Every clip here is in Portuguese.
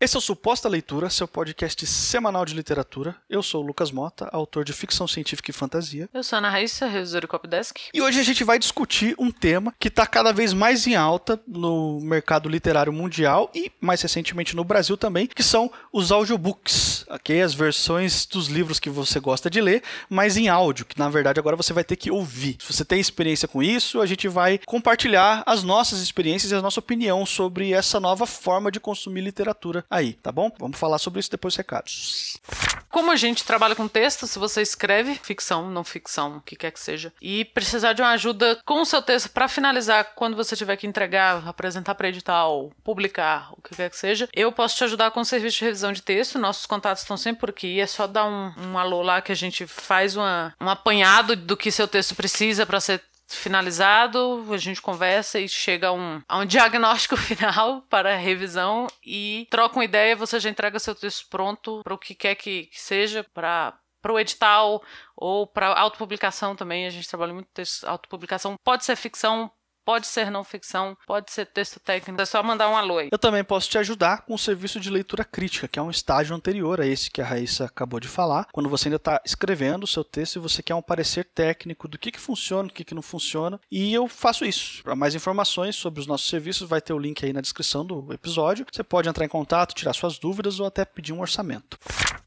Esse é o Suposta Leitura, seu podcast semanal de literatura. Eu sou o Lucas Mota, autor de ficção científica e fantasia. Eu sou a Ana Raíssa, revisora do Copdesk. E hoje a gente vai discutir um tema que está cada vez mais em alta no mercado literário mundial e, mais recentemente, no Brasil também, que são os audiobooks, ok? As versões dos livros que você gosta de ler, mas em áudio, que na verdade agora você vai ter que ouvir. Se você tem experiência com isso, a gente vai compartilhar as nossas experiências e a nossa opinião sobre essa nova forma de consumir literatura aí, tá bom? Vamos falar sobre isso depois dos recados. Como a gente trabalha com texto, se você escreve ficção, não ficção, o que quer que seja, e precisar de uma ajuda com o seu texto para finalizar quando você tiver que entregar, apresentar para edital, publicar, o que quer que seja, eu posso te ajudar com o serviço de revisão de texto. Nossos contatos estão sempre por aqui. É só dar um, um alô lá que a gente faz uma, um apanhado do que seu texto precisa para ser finalizado, a gente conversa e chega a um, a um diagnóstico final para revisão e troca uma ideia, você já entrega seu texto pronto para o que quer que, que seja, para para o edital ou para autopublicação também. A gente trabalha muito texto autopublicação. Pode ser ficção, Pode ser não ficção, pode ser texto técnico, é só mandar um alô aí. Eu também posso te ajudar com o serviço de leitura crítica, que é um estágio anterior a esse que a Raíssa acabou de falar. Quando você ainda está escrevendo o seu texto e você quer um parecer técnico do que, que funciona, do que, que não funciona. E eu faço isso. Para mais informações sobre os nossos serviços, vai ter o link aí na descrição do episódio. Você pode entrar em contato, tirar suas dúvidas ou até pedir um orçamento.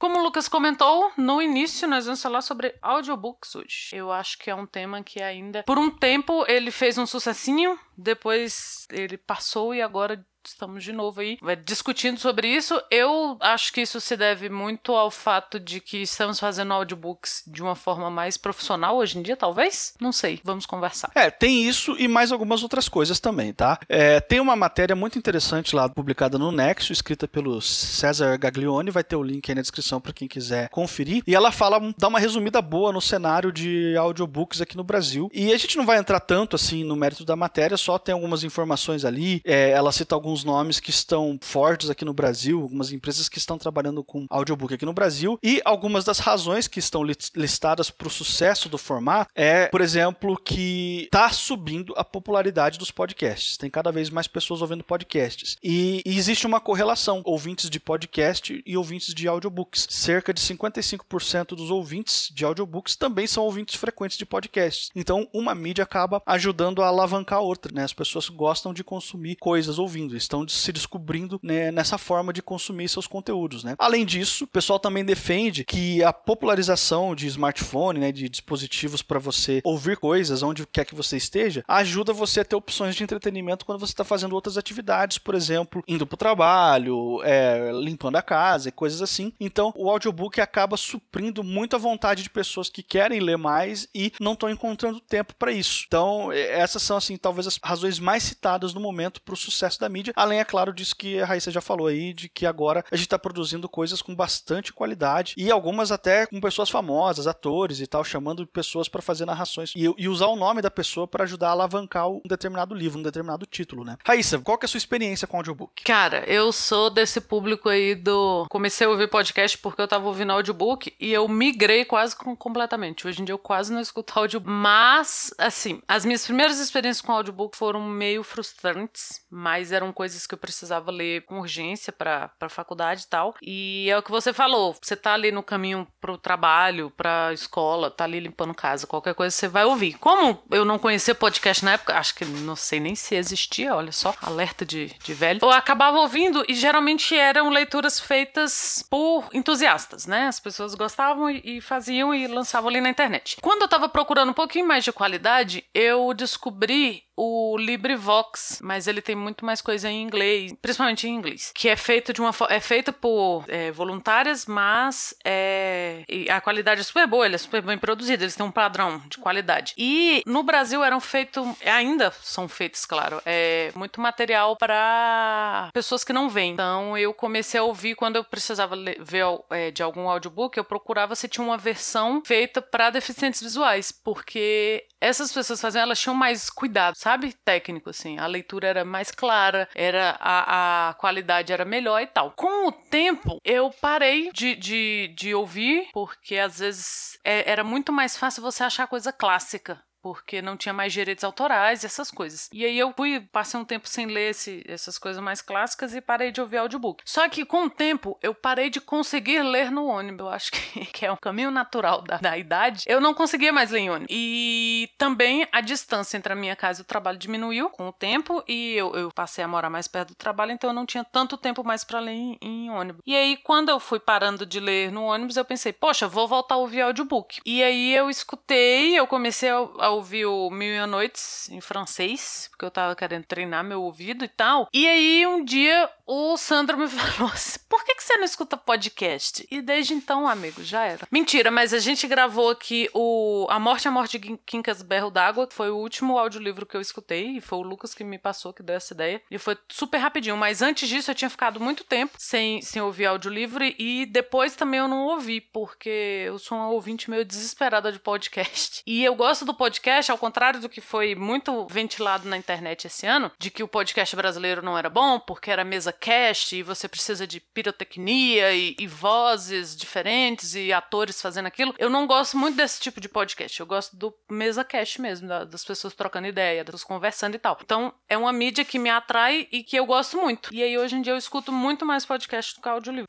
Como o Lucas comentou, no início nós vamos falar sobre audiobooks hoje. Eu acho que é um tema que ainda, por um tempo, ele fez um sucessinho, depois ele passou e agora estamos de novo aí discutindo sobre isso. Eu acho que isso se deve muito ao fato de que estamos fazendo audiobooks de uma forma mais profissional hoje em dia, talvez? Não sei, vamos conversar. É, tem isso e mais algumas outras coisas também, tá? É, tem uma matéria muito interessante lá publicada no Nexo, escrita pelo César Gaglione, vai ter o link aí na descrição para quem quiser conferir. E ela fala, dá uma resumida boa no cenário de audiobooks aqui no Brasil. E a gente não vai entrar tanto assim no mérito da matéria, só tem algumas informações ali. É, ela cita alguns alguns nomes que estão fortes aqui no Brasil, algumas empresas que estão trabalhando com audiobook aqui no Brasil, e algumas das razões que estão listadas para o sucesso do formato é, por exemplo, que está subindo a popularidade dos podcasts. Tem cada vez mais pessoas ouvindo podcasts. E, e existe uma correlação: ouvintes de podcast e ouvintes de audiobooks. Cerca de 55% dos ouvintes de audiobooks também são ouvintes frequentes de podcasts. Então, uma mídia acaba ajudando a alavancar a outra. Né? As pessoas gostam de consumir coisas ouvindo estão se descobrindo né, nessa forma de consumir seus conteúdos. Né? Além disso, o pessoal também defende que a popularização de smartphone, né, de dispositivos para você ouvir coisas onde quer que você esteja, ajuda você a ter opções de entretenimento quando você está fazendo outras atividades, por exemplo, indo para o trabalho, é, limpando a casa e coisas assim. Então, o audiobook acaba suprindo muito a vontade de pessoas que querem ler mais e não estão encontrando tempo para isso. Então, essas são, assim, talvez as razões mais citadas no momento para o sucesso da mídia Além, é claro, disso que a Raíssa já falou aí, de que agora a gente está produzindo coisas com bastante qualidade e algumas até com pessoas famosas, atores e tal, chamando pessoas para fazer narrações e, e, usar o nome da pessoa para ajudar a alavancar um determinado livro, um determinado título, né? Raíssa, qual que é a sua experiência com audiobook? Cara, eu sou desse público aí do. Comecei a ouvir podcast porque eu tava ouvindo audiobook e eu migrei quase completamente. Hoje em dia eu quase não escuto audiobook. Mas, assim, as minhas primeiras experiências com audiobook foram meio frustrantes, mas eram coisas coisas que eu precisava ler com urgência para a faculdade e tal. E é o que você falou, você tá ali no caminho pro trabalho, pra escola, tá ali limpando casa, qualquer coisa você vai ouvir. Como eu não conhecia podcast na época, acho que não sei nem se existia, olha só, alerta de, de velho. Eu acabava ouvindo e geralmente eram leituras feitas por entusiastas, né? As pessoas gostavam e, e faziam e lançavam ali na internet. Quando eu tava procurando um pouquinho mais de qualidade, eu descobri o LibriVox, mas ele tem muito mais coisa em inglês, principalmente em inglês, que é feito de uma é feita por é, voluntárias, mas é, a qualidade é super boa, ele é super bem produzido, eles têm um padrão de qualidade. E no Brasil eram feitos, ainda são feitos, claro, é muito material para pessoas que não veem. Então eu comecei a ouvir quando eu precisava ver é, de algum audiobook, eu procurava se tinha uma versão feita para deficientes visuais, porque essas pessoas faziam, elas tinham mais cuidado, sabe? Sabe? Técnico, assim. A leitura era mais clara, era a, a qualidade era melhor e tal. Com o tempo, eu parei de, de, de ouvir, porque às vezes é, era muito mais fácil você achar coisa clássica porque não tinha mais direitos autorais e essas coisas. E aí eu fui, passei um tempo sem ler esse, essas coisas mais clássicas e parei de ouvir audiobook. Só que com o tempo eu parei de conseguir ler no ônibus. Eu acho que, que é um caminho natural da, da idade. Eu não conseguia mais ler em ônibus. E também a distância entre a minha casa e o trabalho diminuiu com o tempo e eu, eu passei a morar mais perto do trabalho, então eu não tinha tanto tempo mais para ler em, em ônibus. E aí, quando eu fui parando de ler no ônibus, eu pensei, poxa, vou voltar a ouvir audiobook. E aí eu escutei, eu comecei a, a ouvir o Mil e Noites em francês, porque eu tava querendo treinar meu ouvido e tal. E aí um dia o Sandro me falou assim: por que, que você não escuta podcast? E desde então, amigo, já era. Mentira, mas a gente gravou aqui o A Morte, a Morte de Quincas Berro d'Água, que foi o último audiolivro que eu escutei, e foi o Lucas que me passou, que deu essa ideia. E foi super rapidinho. Mas antes disso, eu tinha ficado muito tempo sem, sem ouvir audiolivro, e depois também eu não ouvi, porque eu sou uma ouvinte meio desesperada de podcast. E eu gosto do podcast, ao contrário do que foi muito ventilado na internet esse ano, de que o podcast brasileiro não era bom, porque era mesa cast e você precisa de pirotecnia e, e, vozes diferentes e atores fazendo aquilo. Eu não gosto muito desse tipo de podcast. Eu gosto do mesa cast mesmo, da, das pessoas trocando ideia, das pessoas conversando e tal. Então, é uma mídia que me atrai e que eu gosto muito. E aí, hoje em dia, eu escuto muito mais podcast do que audiolivro.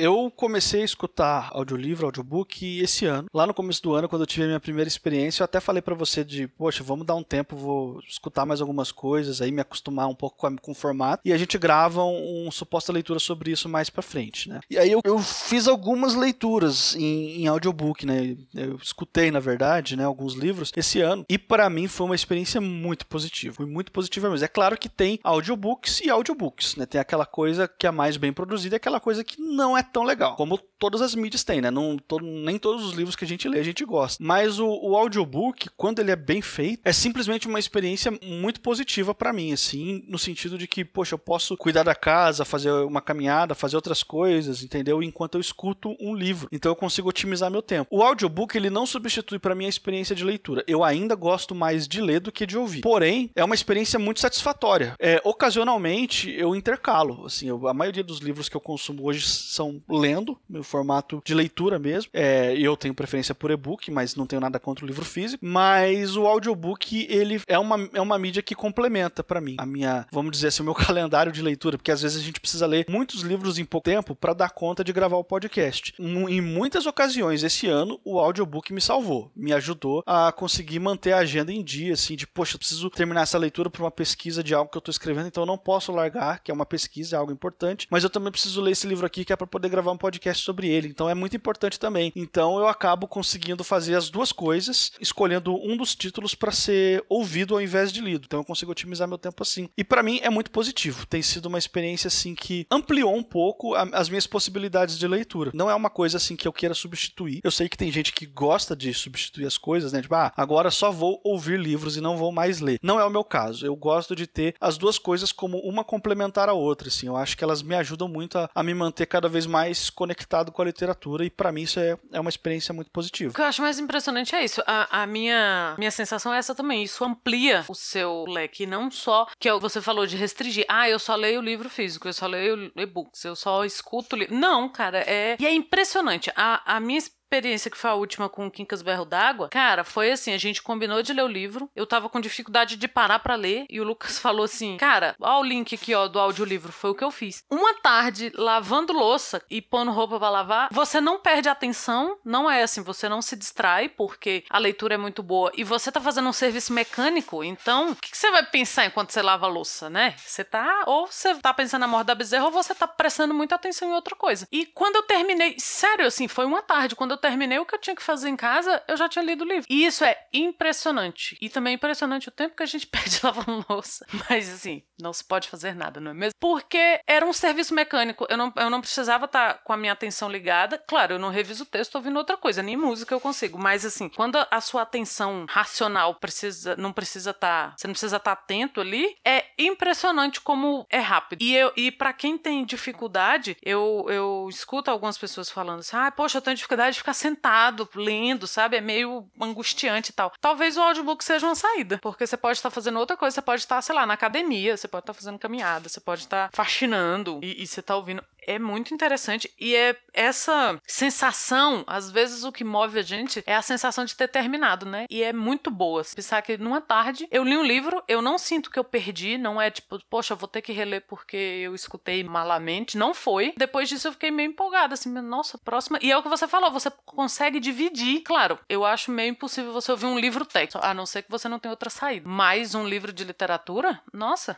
Eu comecei a escutar audiolivro, audiobook esse ano. Lá no começo do ano, quando eu tive a minha primeira experiência, eu até falei para você de, poxa, vamos dar um tempo, vou escutar mais algumas coisas, aí me acostumar um pouco com, com o formato. E a gente grava um, um suposta leitura sobre isso mais para frente, né? E aí eu, eu fiz algumas leituras em, em, audiobook, né? Eu escutei, na verdade, né, alguns livros esse ano. E para mim foi uma experiência muito positiva. Foi muito positiva mesmo. É claro que tem audiobooks e audiobooks, né? Tem aquela coisa que é mais bem produzida e aquela coisa que não é tão legal. Como todas as mídias têm, né? Não, nem todos os livros que a gente lê a gente gosta. Mas o, o audiobook, quando ele é bem feito, é simplesmente uma experiência muito positiva para mim, assim, no sentido de que, poxa, eu posso cuidar da casa, fazer uma caminhada, fazer outras coisas, entendeu? Enquanto eu escuto um livro. Então eu consigo otimizar meu tempo. O audiobook, ele não substitui para mim a experiência de leitura. Eu ainda gosto mais de ler do que de ouvir. Porém, é uma experiência muito satisfatória. É, ocasionalmente, eu intercalo. Assim, eu, a maioria dos livros que eu consumo hoje são lendo, no formato de leitura mesmo. É, eu tenho preferência por e-book, mas não tenho nada contra o livro físico. Mas o audiobook, ele é uma, é uma mídia que complementa para mim a minha, vamos dizer assim, o meu calendário de leitura, porque às vezes a gente precisa ler muitos livros em pouco tempo para dar conta de gravar o podcast. Em muitas ocasiões esse ano, o audiobook me salvou, me ajudou a conseguir manter a agenda em dia, assim, de poxa, preciso terminar essa leitura para uma pesquisa de algo que eu estou escrevendo, então eu não posso largar, que é uma pesquisa, é algo importante, mas eu também preciso ler esse livro aqui que é para poder gravar um podcast sobre ele, então é muito importante também. Então eu acabo conseguindo fazer as duas coisas, escolhendo um dos títulos para ser ouvido ao invés de lido. Então eu consigo otimizar meu tempo assim. E para mim é muito positivo. Tem sido uma experiência assim que ampliou um pouco a, as minhas possibilidades de leitura. Não é uma coisa assim que eu queira substituir. Eu sei que tem gente que gosta de substituir as coisas, né? Tipo, ah, agora só vou ouvir livros e não vou mais ler. Não é o meu caso. Eu gosto de ter as duas coisas como uma complementar a outra, assim. Eu acho que elas me ajudam muito a, a me manter cada vez mais conectado com a literatura e para mim isso é, é uma experiência muito positiva. O que eu acho mais impressionante é isso. A, a minha, minha sensação é essa também. Isso amplia o seu leque, não só que você falou de restringir. Ah, eu só leio livro físico, eu só leio e-books, eu só escuto. Li... Não, cara, é. E é impressionante. A, a minha experiência que foi a última com o Quincas Berro d'Água, cara, foi assim: a gente combinou de ler o livro, eu tava com dificuldade de parar para ler, e o Lucas falou assim: Cara, ó, o link aqui, ó, do audiolivro, foi o que eu fiz. Uma tarde, lavando louça e pondo roupa pra lavar, você não perde atenção, não é assim, você não se distrai, porque a leitura é muito boa, e você tá fazendo um serviço mecânico, então, o que, que você vai pensar enquanto você lava a louça, né? Você tá, ou você tá pensando na morte da bezerra, ou você tá prestando muita atenção em outra coisa. E quando eu terminei, sério, assim, foi uma tarde, quando eu terminei o que eu tinha que fazer em casa, eu já tinha lido o livro. E isso é impressionante. E também é impressionante o tempo que a gente perde lavando louça. Mas assim, não se pode fazer nada, não é mesmo? Porque era um serviço mecânico. Eu não, eu não precisava estar tá com a minha atenção ligada. Claro, eu não reviso o texto ouvindo outra coisa, nem música eu consigo. Mas assim, quando a sua atenção racional precisa, não precisa estar. Tá, você não precisa estar tá atento ali, é impressionante como é rápido. E, e para quem tem dificuldade, eu, eu escuto algumas pessoas falando assim: ah, poxa, eu tenho dificuldade de ficar sentado lendo, sabe? É meio angustiante e tal. Talvez o audiobook seja uma saída, porque você pode estar fazendo outra coisa, você pode estar, sei lá, na academia, você pode estar fazendo caminhada, você pode estar faxinando e, e você tá ouvindo é muito interessante e é essa sensação, às vezes o que move a gente é a sensação de ter terminado, né? E é muito boa. Pensar que numa tarde eu li um livro, eu não sinto que eu perdi, não é tipo, poxa, vou ter que reler porque eu escutei malamente. Não foi. Depois disso eu fiquei meio empolgada, assim, nossa, próxima. E é o que você falou, você consegue dividir. Claro, eu acho meio impossível você ouvir um livro técnico, a não ser que você não tenha outra saída. Mas um livro de literatura, nossa.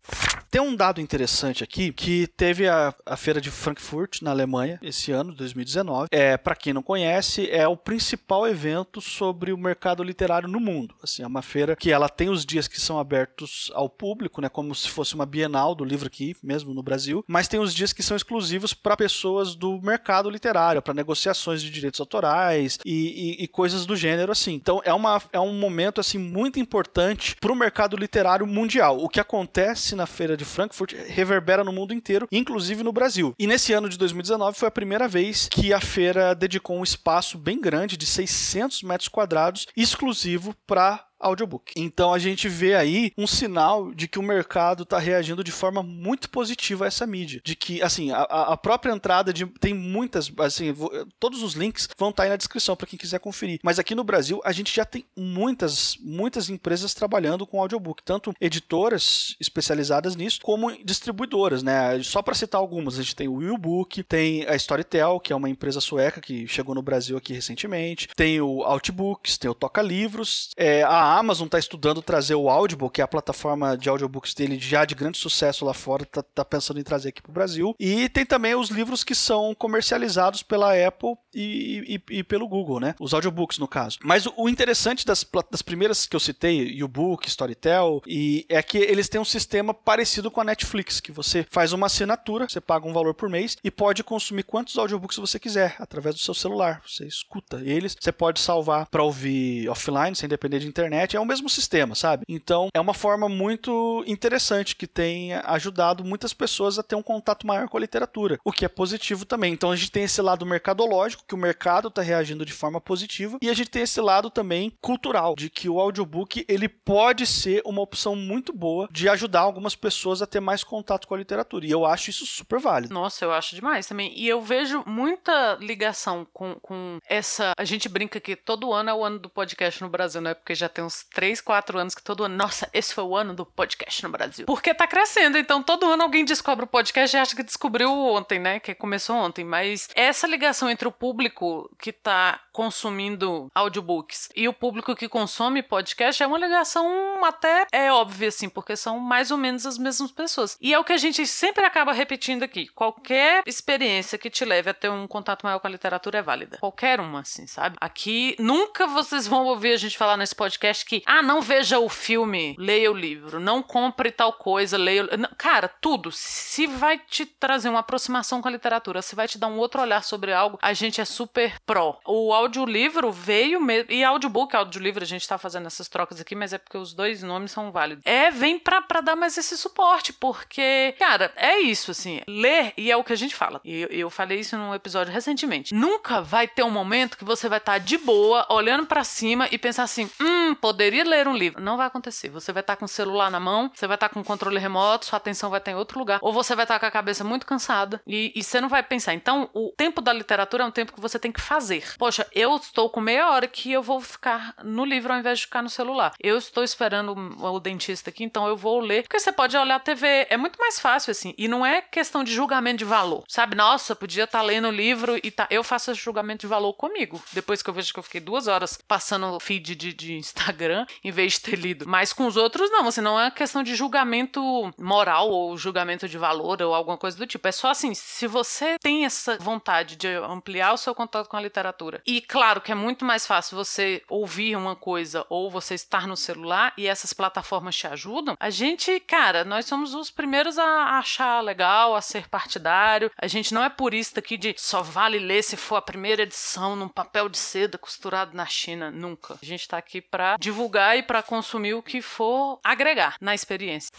Tem um dado interessante aqui que teve a, a feira de Frankfurt na Alemanha esse ano, 2019. É, para quem não conhece, é o principal evento sobre o mercado literário no mundo. Assim, é uma feira que ela tem os dias que são abertos ao público, né, como se fosse uma Bienal do livro aqui, mesmo no Brasil, mas tem os dias que são exclusivos para pessoas do mercado literário, para negociações de direitos autorais e, e, e, coisas do gênero assim. Então é, uma, é um momento assim muito importante para o mercado literário mundial. O que acontece na feira de Frankfurt reverbera no mundo inteiro, inclusive no Brasil. E nesse ano de 2019 foi a primeira vez que a feira dedicou um espaço bem grande de 600 metros quadrados exclusivo para audiobook. Então a gente vê aí um sinal de que o mercado está reagindo de forma muito positiva a essa mídia. De que, assim, a, a própria entrada de. Tem muitas. Assim, todos os links vão estar tá aí na descrição para quem quiser conferir. Mas aqui no Brasil, a gente já tem muitas, muitas empresas trabalhando com audiobook. Tanto editoras especializadas nisso, como distribuidoras, né? Só para citar algumas, a gente tem o Willbook, tem a Storytel, que é uma empresa sueca que chegou no Brasil aqui recentemente, tem o Outbooks, tem o Toca Livros, é, a Amazon está estudando trazer o Audible, que é a plataforma de audiobooks dele já de grande sucesso lá fora, está tá pensando em trazer aqui para o Brasil. E tem também os livros que são comercializados pela Apple e, e, e pelo Google, né? Os audiobooks, no caso. Mas o, o interessante das, das primeiras que eu citei, Book, Storytel, e é que eles têm um sistema parecido com a Netflix, que você faz uma assinatura, você paga um valor por mês e pode consumir quantos audiobooks você quiser através do seu celular. Você escuta eles, você pode salvar para ouvir offline, sem depender de internet internet, é o mesmo sistema, sabe? Então é uma forma muito interessante que tem ajudado muitas pessoas a ter um contato maior com a literatura, o que é positivo também. Então a gente tem esse lado mercadológico, que o mercado está reagindo de forma positiva, e a gente tem esse lado também cultural, de que o audiobook ele pode ser uma opção muito boa de ajudar algumas pessoas a ter mais contato com a literatura. E eu acho isso super válido. Nossa, eu acho demais também. E eu vejo muita ligação com, com essa. A gente brinca que todo ano é o ano do podcast no Brasil, né? Porque já tem uns 3, 4 anos que todo ano, nossa, esse foi o ano do podcast no Brasil. Porque tá crescendo, então todo ano alguém descobre o podcast e acha que descobriu ontem, né? Que começou ontem. Mas essa ligação entre o público que tá consumindo audiobooks e o público que consome podcast é uma ligação até é óbvia, assim, porque são mais ou menos as mesmas pessoas. E é o que a gente sempre acaba repetindo aqui. Qualquer experiência que te leve a ter um contato maior com a literatura é válida. Qualquer uma, assim, sabe? Aqui nunca vocês vão ouvir a gente falar nesse podcast que, ah, não veja o filme, leia o livro, não compre tal coisa, leia. Cara, tudo. Se vai te trazer uma aproximação com a literatura, se vai te dar um outro olhar sobre algo, a gente é super pró. O audiolivro veio mesmo. E audiobook, audiolivro, a gente tá fazendo essas trocas aqui, mas é porque os dois nomes são válidos. É, vem pra, pra dar mais esse suporte, porque, cara, é isso, assim. Ler, e é o que a gente fala. E eu, eu falei isso num episódio recentemente. Nunca vai ter um momento que você vai estar tá de boa, olhando para cima e pensar assim: hum, poderia ler um livro. Não vai acontecer. Você vai estar com o celular na mão, você vai estar com o controle remoto, sua atenção vai estar em outro lugar, ou você vai estar com a cabeça muito cansada e, e você não vai pensar. Então, o tempo da literatura é um tempo que você tem que fazer. Poxa, eu estou com meia hora que eu vou ficar no livro ao invés de ficar no celular. Eu estou esperando o dentista aqui, então eu vou ler. Porque você pode olhar a TV. É muito mais fácil, assim. E não é questão de julgamento de valor. Sabe? Nossa, podia estar lendo o livro e tá. Eu faço esse julgamento de valor comigo. Depois que eu vejo que eu fiquei duas horas passando feed de, de Instagram Instagram em vez de ter lido. Mas com os outros, não. Você não é questão de julgamento moral ou julgamento de valor ou alguma coisa do tipo. É só assim, se você tem essa vontade de ampliar o seu contato com a literatura, e claro que é muito mais fácil você ouvir uma coisa ou você estar no celular e essas plataformas te ajudam, a gente, cara, nós somos os primeiros a achar legal, a ser partidário. A gente não é purista aqui de só vale ler se for a primeira edição num papel de seda costurado na China. Nunca. A gente tá aqui pra divulgar e para consumir o que for agregar na experiência.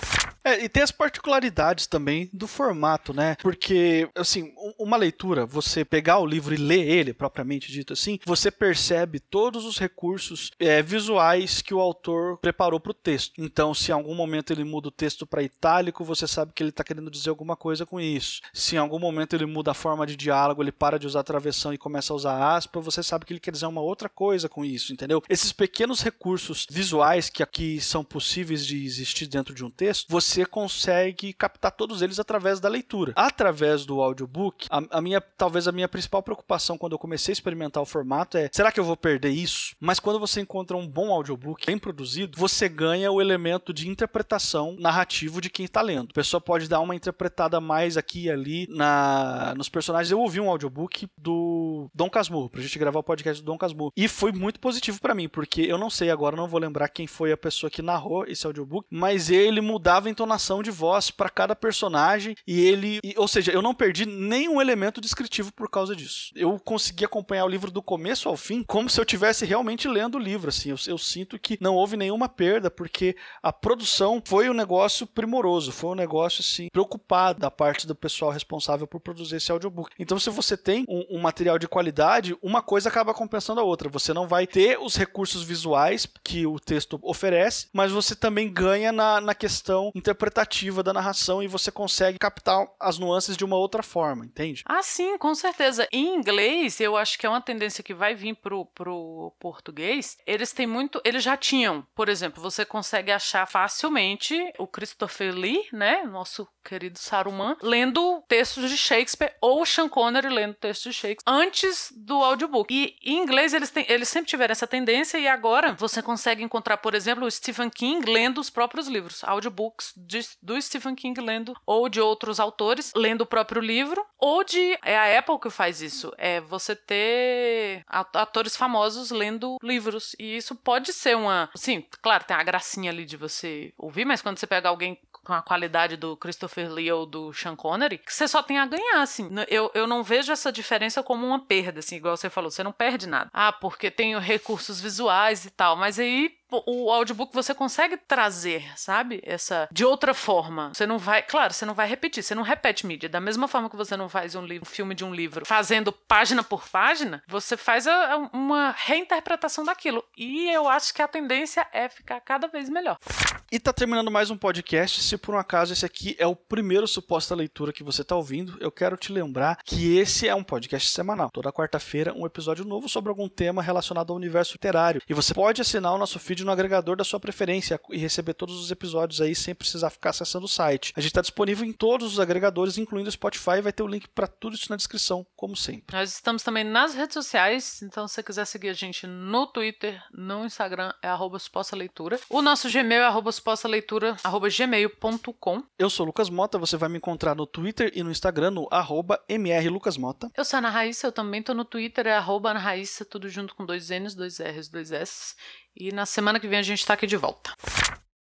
É, e tem as particularidades também do formato, né? Porque, assim, uma leitura, você pegar o livro e ler ele, propriamente dito assim, você percebe todos os recursos é, visuais que o autor preparou para o texto. Então, se em algum momento ele muda o texto para itálico, você sabe que ele está querendo dizer alguma coisa com isso. Se em algum momento ele muda a forma de diálogo, ele para de usar travessão e começa a usar aspa, você sabe que ele quer dizer uma outra coisa com isso, entendeu? Esses pequenos recursos visuais que aqui são possíveis de existir dentro de um texto, você consegue captar todos eles através da leitura. Através do audiobook, a, a minha talvez a minha principal preocupação quando eu comecei a experimentar o formato é: será que eu vou perder isso? Mas quando você encontra um bom audiobook bem produzido, você ganha o elemento de interpretação narrativo de quem está lendo. A pessoa pode dar uma interpretada mais aqui e ali na, nos personagens. Eu ouvi um audiobook do Dom Casmurro, pra gente gravar o podcast do Dom Casmurro. E foi muito positivo para mim, porque eu não sei agora, não vou lembrar quem foi a pessoa que narrou esse audiobook, mas ele mudava a entonação de voz para cada personagem e ele, e, ou seja, eu não perdi nenhum elemento descritivo por causa disso. Eu consegui acompanhar o livro do começo ao fim como se eu tivesse realmente lendo o livro, assim. Eu, eu sinto que não houve nenhuma perda porque a produção foi um negócio primoroso, foi um negócio assim preocupado da parte do pessoal responsável por produzir esse audiobook. Então, se você tem um, um material de qualidade, uma coisa acaba compensando a outra. Você não vai ter os recursos visuais que o texto oferece, mas você também ganha na, na questão interpretativa da narração e você consegue captar as nuances de uma outra forma, entende? Ah, sim, com certeza. Em inglês, eu acho que é uma tendência que vai vir pro, pro português. Eles têm muito. Eles já tinham, por exemplo, você consegue achar facilmente o Christopher Lee, né? Nosso querido Saruman, lendo textos de Shakespeare ou Sean Connery lendo textos de Shakespeare antes do audiobook. E em inglês eles, têm, eles sempre tiveram essa tendência e agora você consegue encontrar, por exemplo, o Stephen King lendo os próprios livros, audiobooks de, do Stephen King lendo ou de outros autores lendo o próprio livro, ou de é a Apple que faz isso, é você ter atores famosos lendo livros e isso pode ser uma, sim, claro, tem a gracinha ali de você ouvir, mas quando você pega alguém com a qualidade do Christopher Lee ou do Sean Connery, que você só tem a ganhar, assim. Eu, eu não vejo essa diferença como uma perda, assim, igual você falou, você não perde nada. Ah, porque tem recursos visuais e tal, mas aí o audiobook você consegue trazer, sabe? Essa de outra forma. Você não vai, claro, você não vai repetir, você não repete mídia. Da mesma forma que você não faz um, livro, um filme de um livro fazendo página por página, você faz a, a, uma reinterpretação daquilo. E eu acho que a tendência é ficar cada vez melhor. E tá terminando mais um podcast. Se por um acaso esse aqui é o primeiro suposta leitura que você tá ouvindo, eu quero te lembrar que esse é um podcast semanal. Toda quarta-feira, um episódio novo sobre algum tema relacionado ao universo literário. E você pode assinar o nosso feed no agregador da sua preferência e receber todos os episódios aí sem precisar ficar acessando o site. A gente está disponível em todos os agregadores, incluindo o Spotify. Vai ter o link para tudo isso na descrição, como sempre. Nós estamos também nas redes sociais, então se você quiser seguir a gente no Twitter, no Instagram, é arroba leitura. O nosso Gmail é arroba gmail.com. Eu sou Lucas Mota, você vai me encontrar no Twitter e no Instagram no arroba mrlucasmota. Eu sou Ana Raíssa, eu também tô no Twitter, é arroba Ana Raíssa, tudo junto com dois N's, dois R's, dois S. E na semana que vem a gente tá aqui de volta.